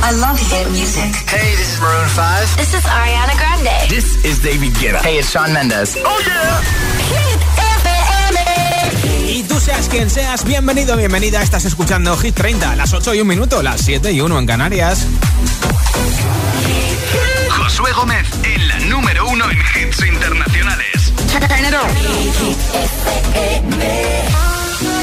I love hit music. Hey, this is Maroon 5. This is Ariana Grande. This is David Guetta. Hey, it's Shawn Mendes. Oh yeah. Hit FM. Y tú seas quien seas, bienvenido, bienvenida. Estás escuchando Hit 30, las 8 y un minuto, las 7 y 1 en Canarias. Josué Gómez en la número uno en hits internacionales.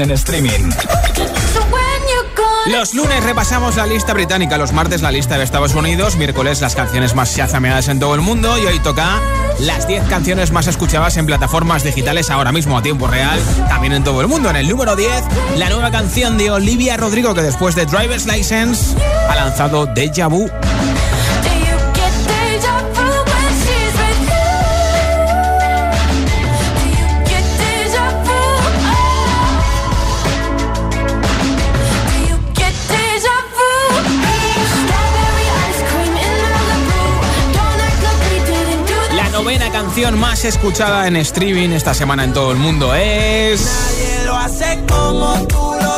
en streaming. Los lunes repasamos la lista británica, los martes la lista de Estados Unidos, miércoles las canciones más shazameadas en todo el mundo y hoy toca las 10 canciones más escuchadas en plataformas digitales ahora mismo a tiempo real, también en todo el mundo. En el número 10, la nueva canción de Olivia Rodrigo que después de Driver's License ha lanzado Deja Vu. Canción más escuchada en streaming esta semana en todo el mundo es...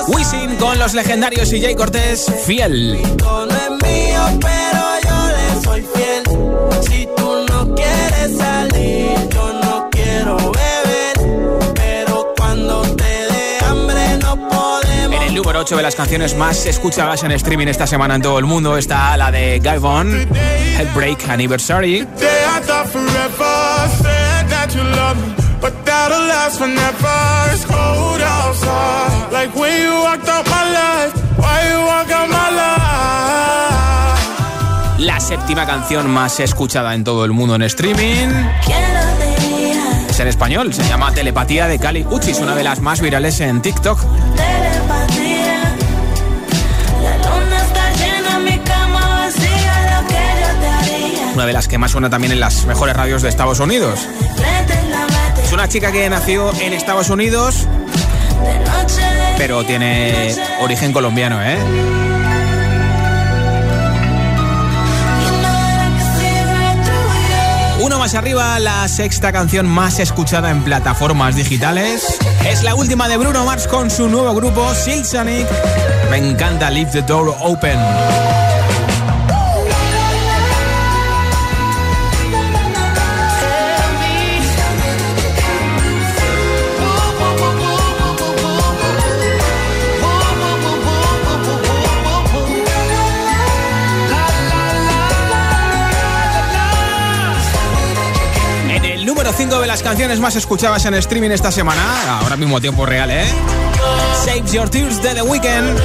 Wisin con los legendarios y Jay Cortés, Fiel. En el número 8 de las canciones más escuchadas en streaming esta semana en todo el mundo está la de Guy Von, Headbreak Anniversary. La séptima canción más escuchada en todo el mundo en streaming. Es en español. Se llama Telepatía de Cali Uchis, una de las más virales en TikTok. Una de las que más suena también en las mejores radios de Estados Unidos. Una chica que nació en Estados Unidos, pero tiene origen colombiano, ¿eh? Uno más arriba, la sexta canción más escuchada en plataformas digitales. Es la última de Bruno Mars con su nuevo grupo, Silsonic. Me encanta Leave the Door Open. De las canciones más escuchadas en streaming esta semana. Ahora mismo tiempo real, ¿eh? Save Your Tears de The Weeknd.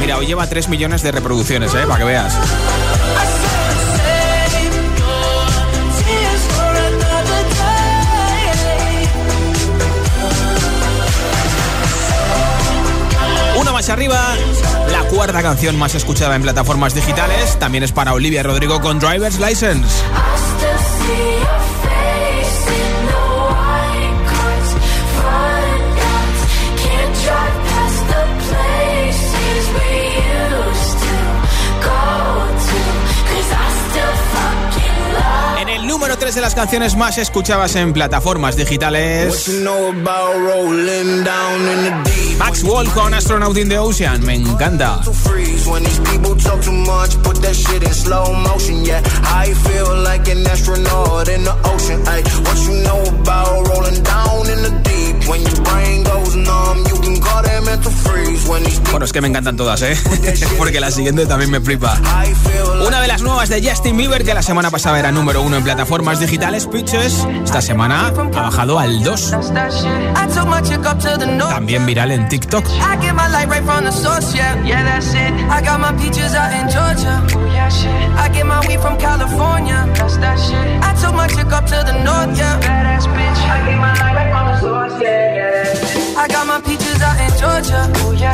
Mira, hoy lleva 3 millones de reproducciones, ¿eh? Para que veas. Uno más arriba, la cuarta canción más escuchada en plataformas digitales también es para Olivia Rodrigo con Driver's License. Número 3 de las canciones más escuchadas en plataformas digitales. Max Wall con Astronaut in the Ocean, me encanta. Bueno, es que me encantan todas, ¿eh? Porque la siguiente también me flipa. Una de las nuevas de Justin Bieber, que la semana pasada era número uno en plataformas digitales, Pitches, esta semana ha bajado al 2. También viral en TikTok.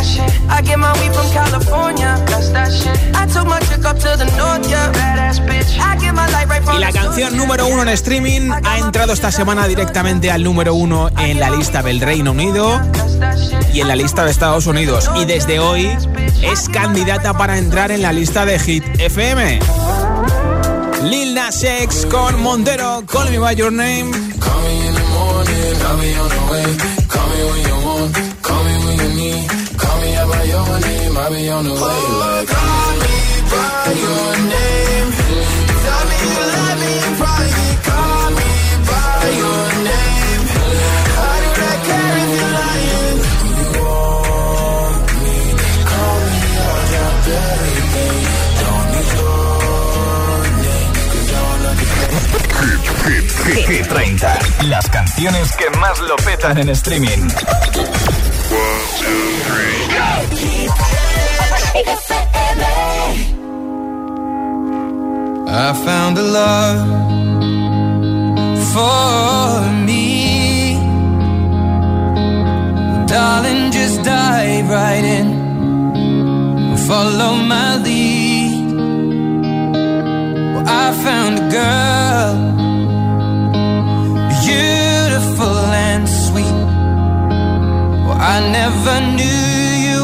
Georgia. Yeah, shit. I get my weed from California. That's that shit. I took my chick up to the north, yeah. Badass bitch. I get my life right from Y la canción número uno en streaming ha entrado esta semana directamente al número uno en la lista del Reino Unido y en la lista de Estados Unidos. Y desde hoy es candidata para entrar en la lista de Hit FM. Lil Nas X con Montero, Call Me By Your Name. Call me in the morning, I'll be on the way. Be on the way. Like, call me by your name. Tell me you love me in private. Call me by your name. I do not care if you're lying. You want me? Call me out your baby. Don't need your name, cause I don't understand. Hit, hit, hit 30. Las canciones que más lo petan en streaming. I found a love for me. Darling, just dive right in. Follow my lead. Well, I found a girl beautiful and sweet. Well, I never knew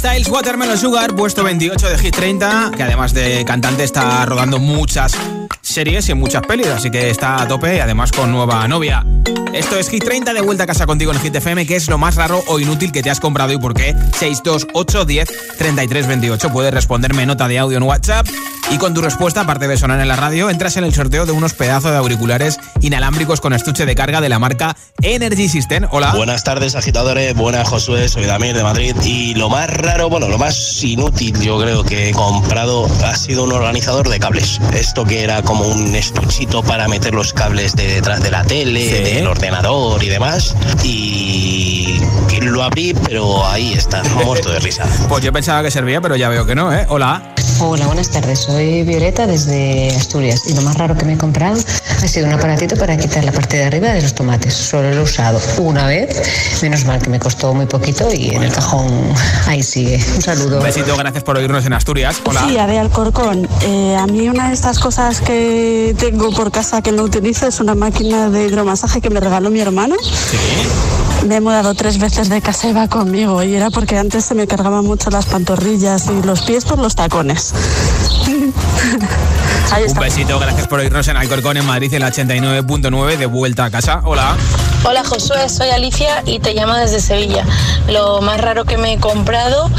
Styles, Watermelon Sugar, puesto 28 de Hit 30, que además de cantante está rodando muchas series y muchas pelis, así que está a tope y además con nueva novia. Esto es Hit 30, de vuelta a casa contigo en Hit FM, que es lo más raro o inútil que te has comprado y por qué. 628 10 33 28. Puedes responderme nota de audio en WhatsApp y con tu respuesta, aparte de sonar en la radio, entras en el sorteo de unos pedazos de auriculares inalámbricos con estuche de carga de la marca Energy System. Hola. Buenas tardes, agitadores. Buenas, Josué. Soy Damir de Madrid. Y lo más raro, bueno, lo más inútil yo creo que he comprado ha sido un organizador de cables. Esto que era como un estuchito para meter los cables de detrás de la tele, del ordenador y demás. Y lo abrí, pero ahí está, muerto de risa. Pues yo pensaba que servía, pero ya veo que no, ¿eh? Hola. Hola, buenas tardes. Soy Violeta desde Asturias y lo más raro que me he comprado ha sido un aparatito para quitar la parte de arriba de los tomates. Solo lo he usado una vez. Menos mal que me costó muy poquito y en el cajón ahí sigue. Un saludo. Un besito, gracias por oírnos en Asturias. Hola. Sí, de Alcorcón. Eh, a mí una de estas cosas que tengo por casa que no utilizo es una máquina de hidromasaje que me regaló mi hermano. Sí. Me he mudado tres veces de casa y va conmigo y era porque antes se me cargaban mucho las pantorrillas y los pies por los tacones. Ahí Un besito, gracias por oírnos en Alcorcón, en Madrid, en la 89.9, de vuelta a casa. Hola. Hola Josué, soy Alicia y te llamo desde Sevilla. Lo más raro que me he comprado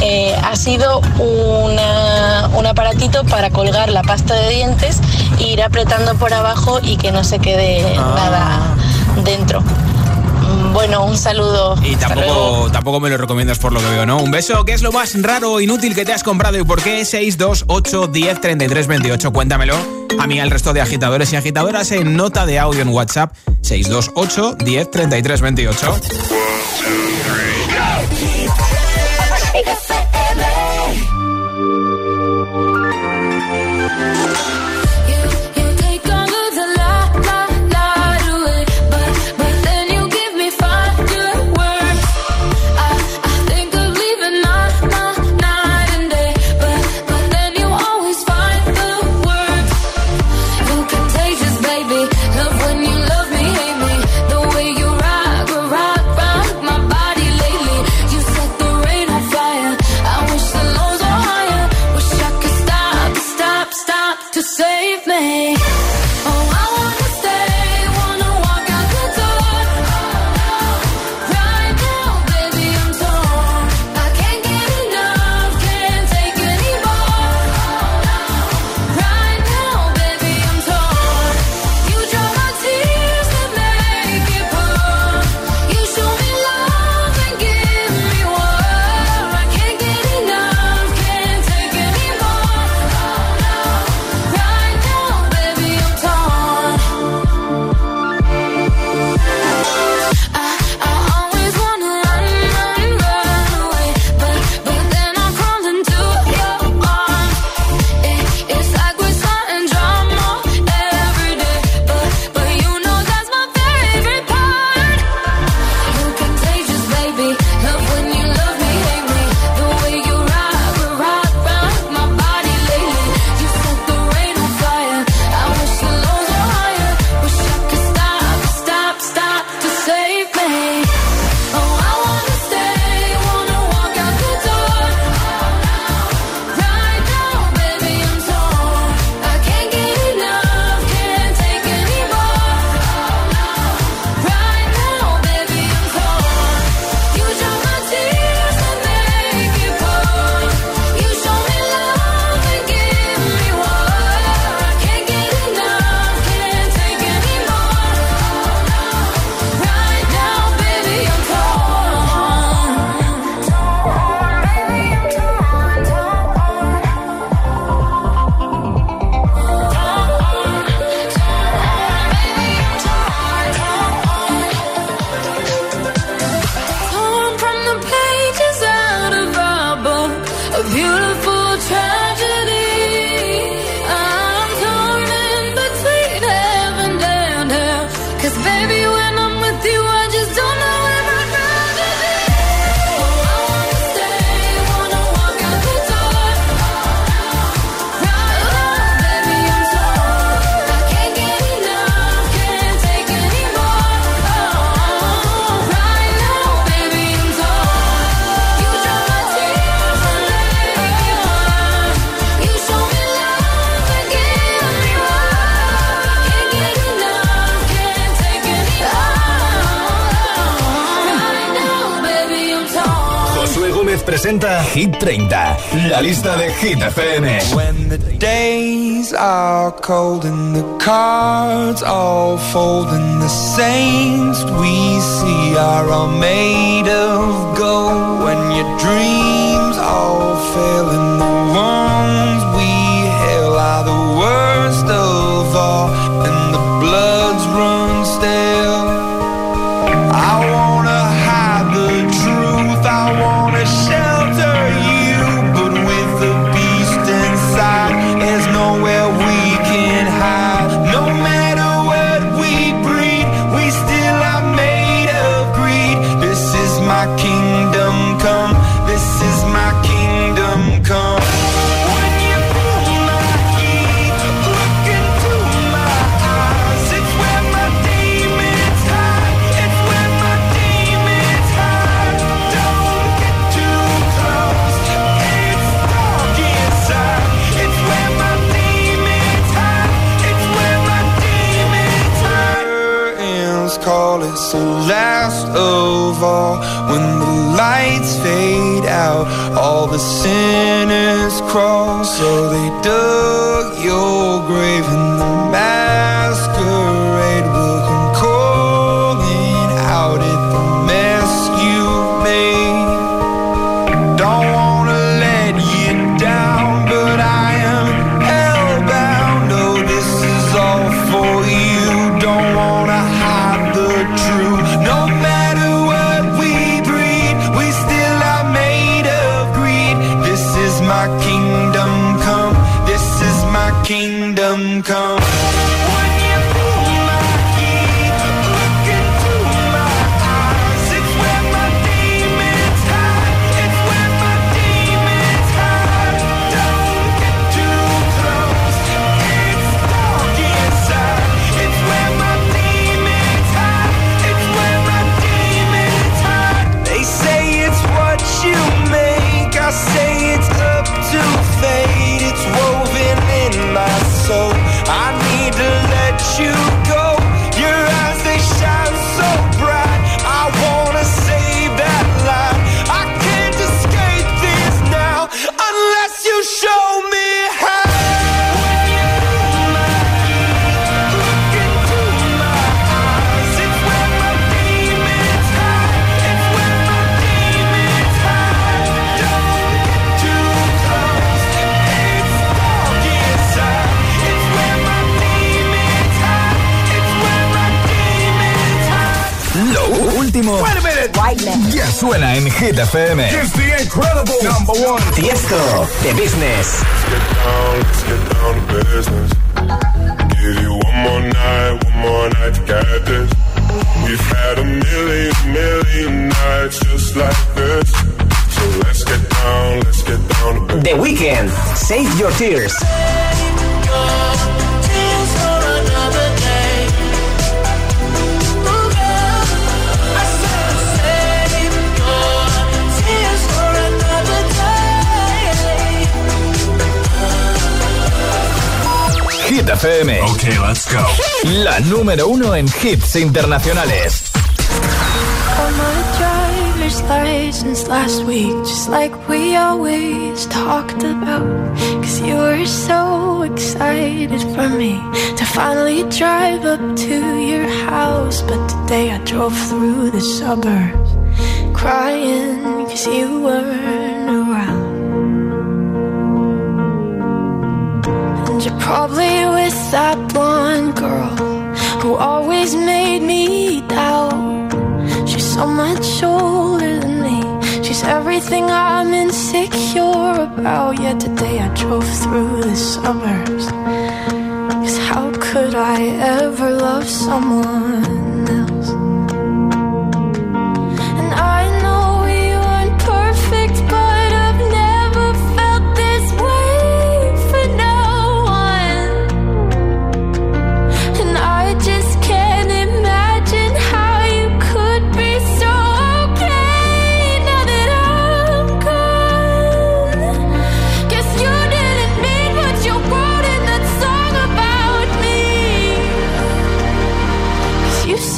eh, ha sido una- un aparatito para colgar la pasta de dientes e ir apretando por abajo y que no se quede nada dentro. Mm, Bueno, un saludo. Y tampoco, tampoco me lo recomiendas por lo que veo, ¿no? Un beso. ¿Qué es lo más raro o inútil que te has comprado y por qué? 628 10 33 28. Cuéntamelo. A mí, al resto de agitadores y agitadoras en nota de audio en WhatsApp. 628 10 33 28. You presenta Hit 30, la lista de Hit FM. When the days are cold and the cards all fold and the saints we see are all made of gold. When your dreams all fail sinners crawl, so they do. The Weeknd, Save Your Tears. Hit FM. Okay, let's go. La número uno en hits internacionales. License since last week, just like we always talked about. Cause you were so excited for me to finally drive up to your house. But today I drove through the suburbs crying cause you weren't around. And you're probably with that blonde girl who always made me doubt. She's so much older Everything I'm insecure about. Yet today I drove through the suburbs. Cause how could I ever love someone?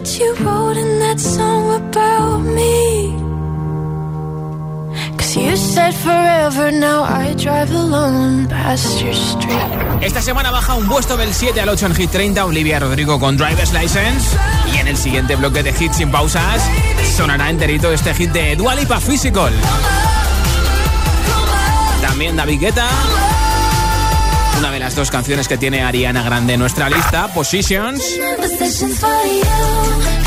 What you wrote in that song about me. Esta semana baja un puesto del 7 al 8 en Hit 30 Olivia Rodrigo con Driver's License. Y en el siguiente bloque de hits sin pausas sonará enterito este hit de Dua Lipa Physical. También David Guetta. Las dos canciones que tiene Ariana Grande en nuestra lista, Positions.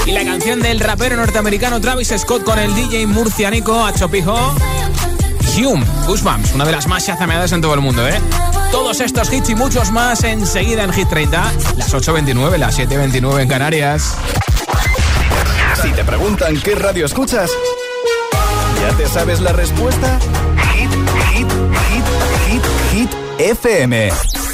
Y la canción del rapero norteamericano Travis Scott con el DJ murcianico Achopijo. Hume, Goosebumps, una de las más chazameadas en todo el mundo, ¿eh? Todos estos hits y muchos más enseguida en Hit 30, las 8.29, las 7.29 en Canarias. Si te preguntan qué radio escuchas, ¿ya te sabes la respuesta? Hit, hit, hit, hit, hit, FM.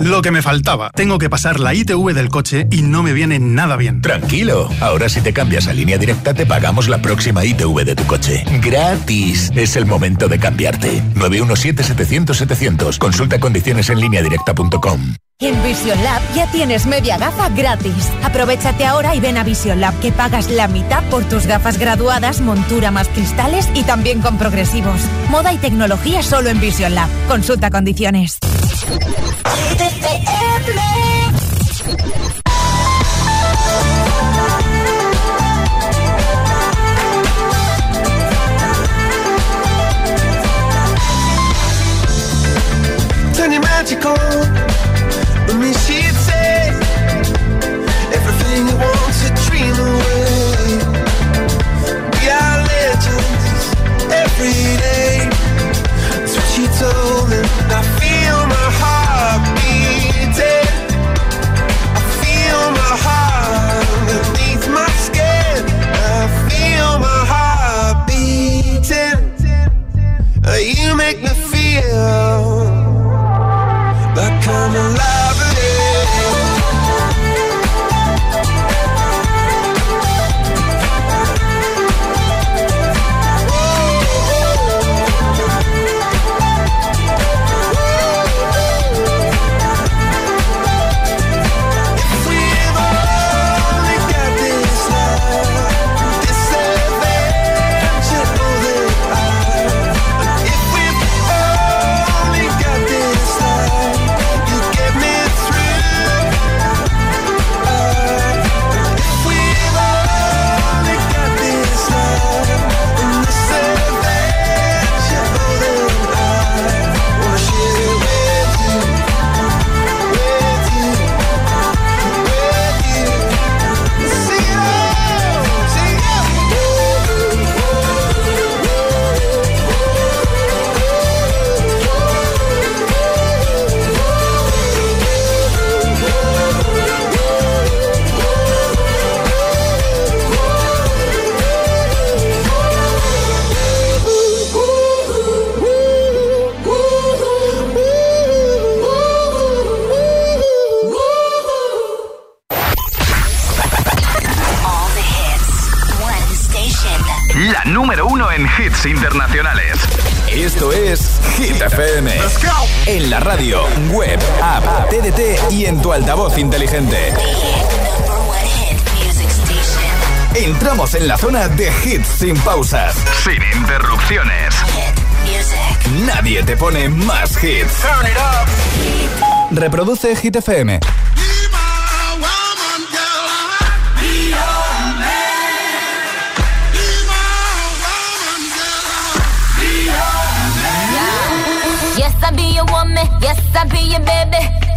Lo que me faltaba. Tengo que pasar la ITV del coche y no me viene nada bien. Tranquilo, ahora si te cambias a línea directa te pagamos la próxima ITV de tu coche. Gratis. Es el momento de cambiarte. 917-700-700. Consulta condiciones en línea directa.com. En Vision Lab ya tienes media gafa gratis. Aprovechate ahora y ven a Vision Lab que pagas la mitad por tus gafas graduadas, montura más cristales y también con progresivos. Moda y tecnología solo en Vision Lab. Consulta condiciones. Let me see en la zona de hits sin pausas, sin interrupciones. Nadie te pone más hits. Reproduce Hit FM. Yes, I be your woman. Yes, I be your baby.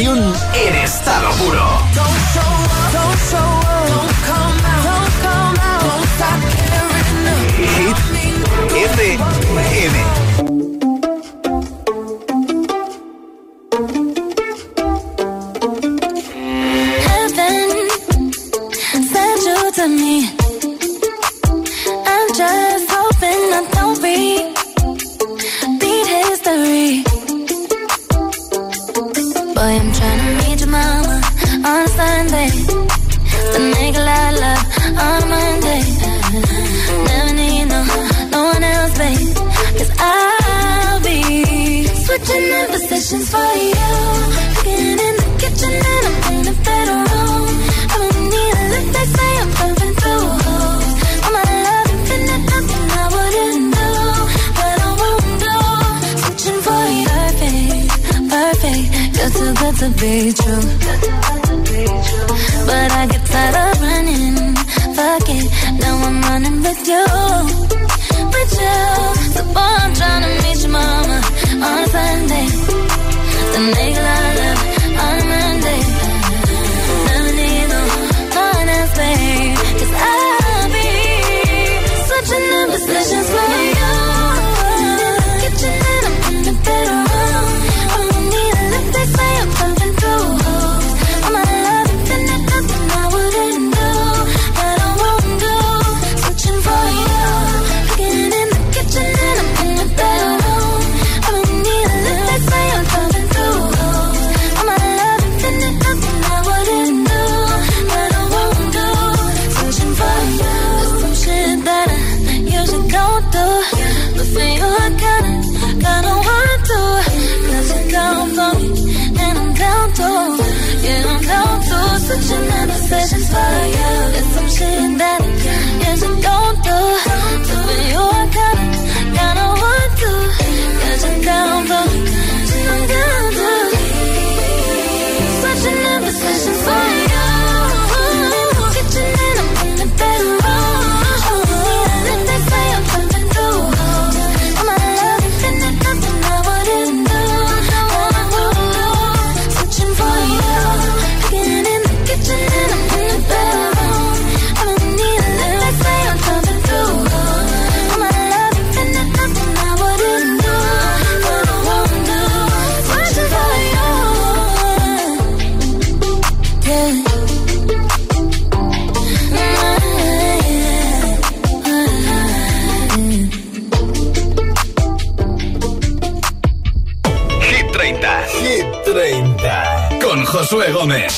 Motivación en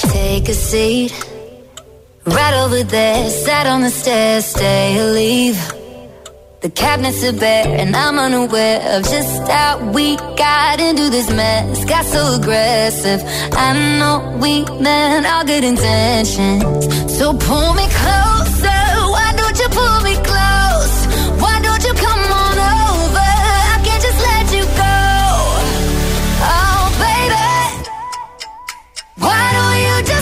Take a seat right over there. Sat on the stairs, stay or leave. The cabinets are bare, and I'm unaware of just how we got into this mess. Got so aggressive. I know we meant all good intentions. So pull me closer. Why don't you pull me close? Why don't you come on over?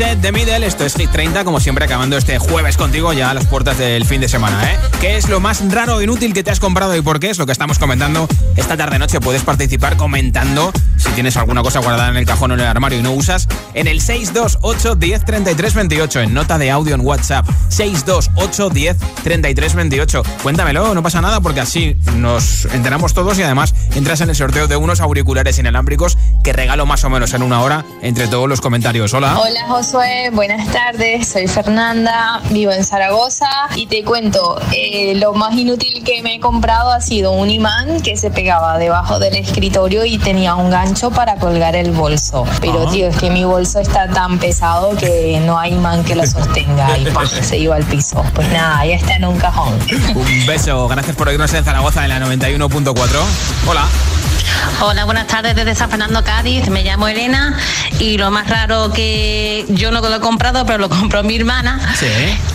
Set de Middle. Esto es Hit 30, como siempre, acabando este jueves contigo ya a las puertas del fin de semana, ¿eh? ¿Qué es lo más raro o inútil que te has comprado y por qué? Es lo que estamos comentando esta tarde-noche. Puedes participar comentando si tienes alguna cosa guardada en el cajón o en el armario y no usas en el 628 10 33 28 en nota de audio en WhatsApp. 628 10 33 28. Cuéntamelo, no pasa nada porque así nos enteramos todos y además entras en el sorteo de unos auriculares inalámbricos que regalo más o menos en una hora entre todos los comentarios. Hola. Hola Josué, buenas tardes, soy Fernanda, vivo en Zaragoza y te cuento, eh, lo más inútil que me he comprado ha sido un imán que se pegaba debajo del escritorio y tenía un gancho para colgar el bolso. Pero tío, es que mi bolso está tan pesado que no hay imán que lo sostenga y ¡pam! se iba al piso. Pues nada, ya está en un cajón. Un beso, gracias por oírnos en Zaragoza en la 91.4. Hola. Hola, buenas tardes desde San Fernando, Cádiz. Me llamo Elena y lo más raro que yo no lo he comprado, pero lo compró mi hermana.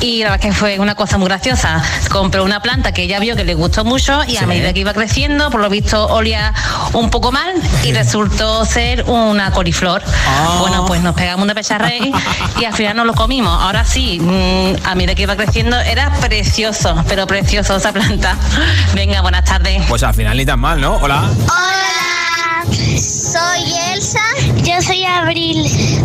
Y la verdad es que fue una cosa muy graciosa. Compró una planta que ella vio que le gustó mucho y a medida que iba creciendo, por lo visto olía un poco mal y resultó ser una coliflor. Ah. Bueno, pues nos pegamos una pecharrey y al final nos lo comimos. Ahora sí, mm, a medida que iba creciendo era precioso, pero precioso esa planta. Venga, buenas tardes. Pues al final ni tan mal, ¿no? Hola. Hola, soy Elsa. Yo soy Abril,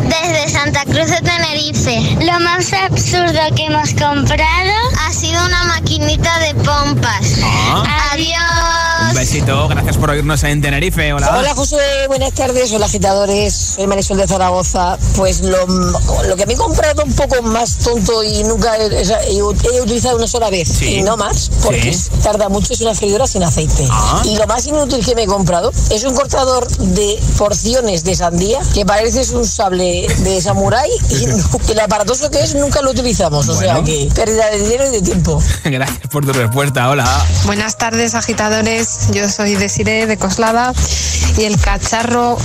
desde Santa Cruz de Tenerife. Lo más absurdo que hemos comprado ha sido una maquinita de pompas. Ah. Adiós. Un éxito. Gracias por oírnos en Tenerife. Hola. Hola José, buenas tardes, hola agitadores, soy Marisol de Zaragoza. Pues lo, lo que me he comprado un poco más tonto y nunca he, he- he utilizado una sola vez Sí. y no más, porque Sí. tarda mucho, es una freidora sin aceite. Ah. Y lo más inútil que me he comprado es un cortador de porciones de sandía que parece es un sable de samurái y el aparatoso que es nunca lo utilizamos, o sea que pérdida de dinero y de tiempo. Gracias por tu respuesta. Hola. Buenas tardes, agitadores. Yo soy Desiree de Coslada y el cacharro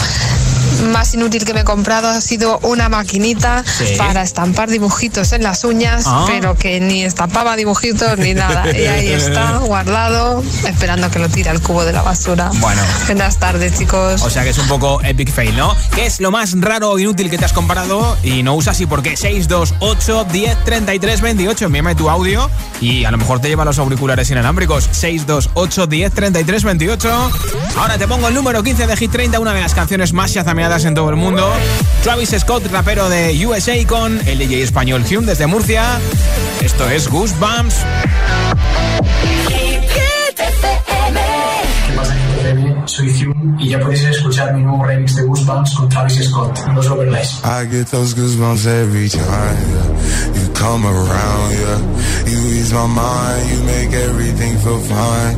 más inútil que me he comprado ha sido una maquinita Sí. para estampar dibujitos en las uñas, Ah. pero que ni estampaba dibujitos ni nada. Y ahí está, guardado, esperando que lo tire al cubo de la basura. Bueno. Buenas tardes, chicos. O sea que es un poco epic fail, ¿no? ¿Qué es lo más raro o inútil que te has comprado y no usas y por qué? 628 10 33 28. Envíame tu audio y a lo mejor te lleva los auriculares inalámbricos. 628 10 33 28. Ahora te pongo el número 15 de Hit 30, una de las canciones más chazameadas en todo el mundo. Travis Scott, rapero de USA con el DJ español Hume desde Murcia. Esto es Goosebumps. ¿Qué pasa, FM? Soy Hume y ya podéis escuchar mi nuevo remix de Goosebumps con Travis Scott. No os lo perdáis. I get those goosebumps every time yeah. you come around. Yeah, you ease my mind, you make everything feel fine.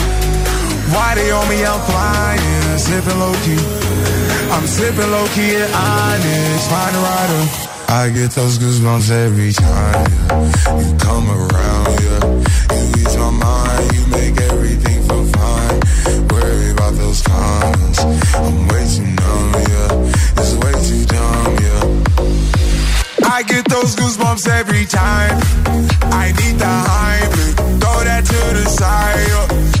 Why they on me? I'm flying, sipping low key. I'm sipping low key at Onyx, find a rider. I get those goosebumps every time, yeah. You come around, yeah. You ease my mind, you make everything feel fine. Worry about those comments. I'm way too numb, yeah. It's way too dumb, yeah. I get those goosebumps every time. I need the Heimlich, throw that to the side. yeah.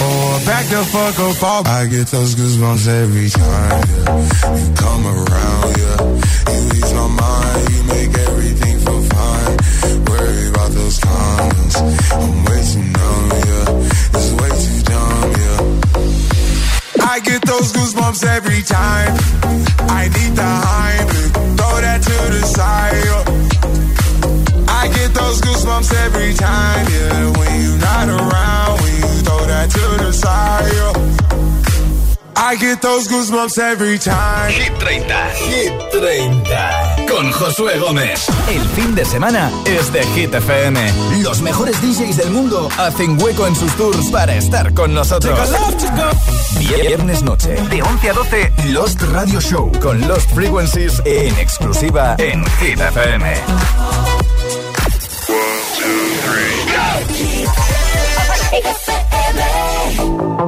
Oh, or back the fuck up off. I get those goosebumps every time, yeah. You come around, yeah. You ease my mind, you make everything feel fine. Worry about those comments. I'm way too numb, yeah. It's way too dumb, yeah. I get those goosebumps every time. I need the Heimlich, throw that to the side. yeah. I get those goosebumps every time, yeah. When you're not around, when you to the side. yeah. I get those goosebumps every time. Hit 30. Hit 30. Con Josué Gómez. El fin de semana es de Hit FM. Los mejores DJs del mundo hacen hueco en sus tours para estar con nosotros. Viernes noche, de 11 a 12, Lost Radio Show con Lost Frequencies en exclusiva en Hit FM. Common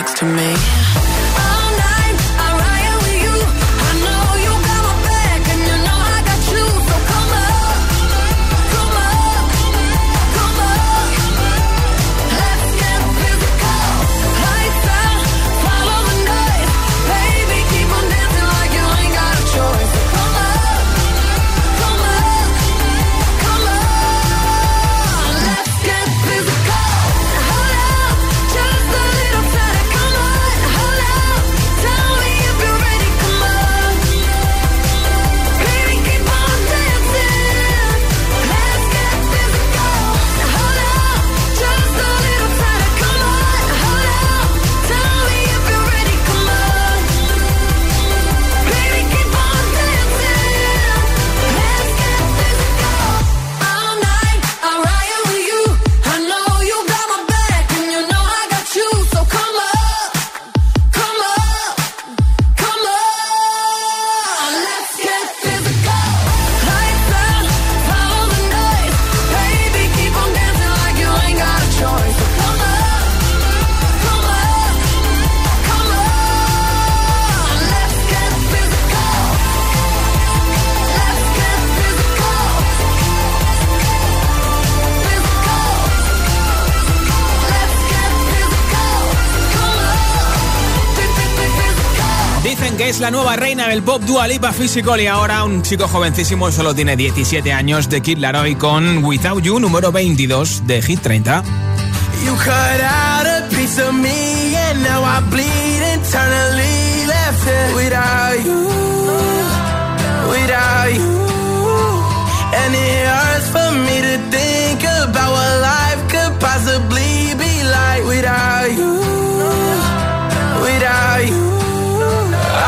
next to me. nueva reina del pop Dua Lipa Physical y ahora un chico jovencísimo, solo tiene 17 años, de Kid Laroi con Without You, número 22 de Hit 30.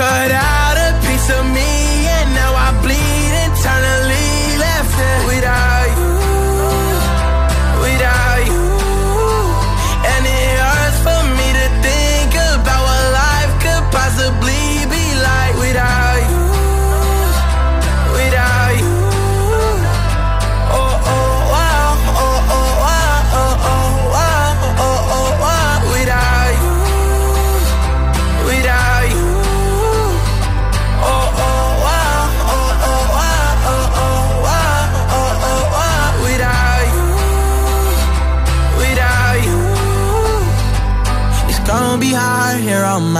cut out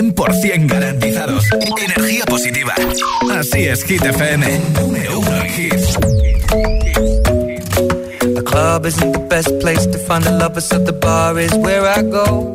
100% garantizados. Energía positiva. Así es, Hit FM. Número hits. The club isn't the best place to find the lovers, so the bar is where I go.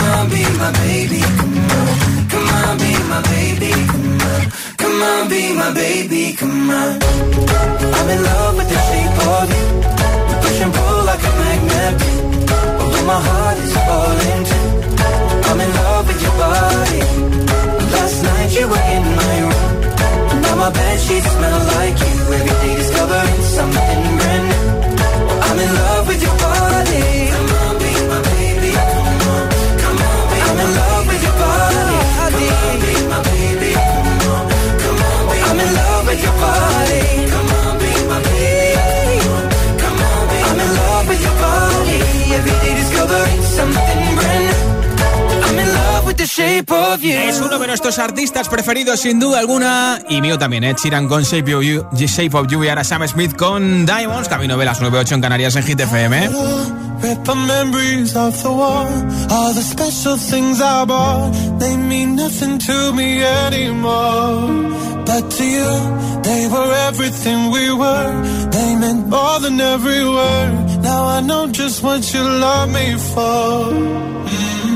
Come on, be my baby, come on. Come on, be my baby, come on. Come on, be my baby, come on. I'm in love with the shape of you. We push and pull like a magnet. Although my heart is falling too. I'm in love with your body. Last night you were in my room. Now my bed sheets smell like you. Every day discovering something brand new. I'm in love with your body. Of you. Es uno de nuestros artistas preferidos sin duda alguna y mío también, Ed Sheeran con Shape of You, Shape of You y ahora Sam Smith con Diamonds, camino de las 9.8 en Canarias en Hit FM. Rip the memories of the war. All the special things I bought. They mean nothing to me anymore. But to you, they were everything we were. They meant more than every word. Now I know just what you love me for.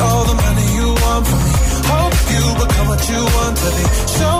All the money you want from me. Hope you become what you want to be. Show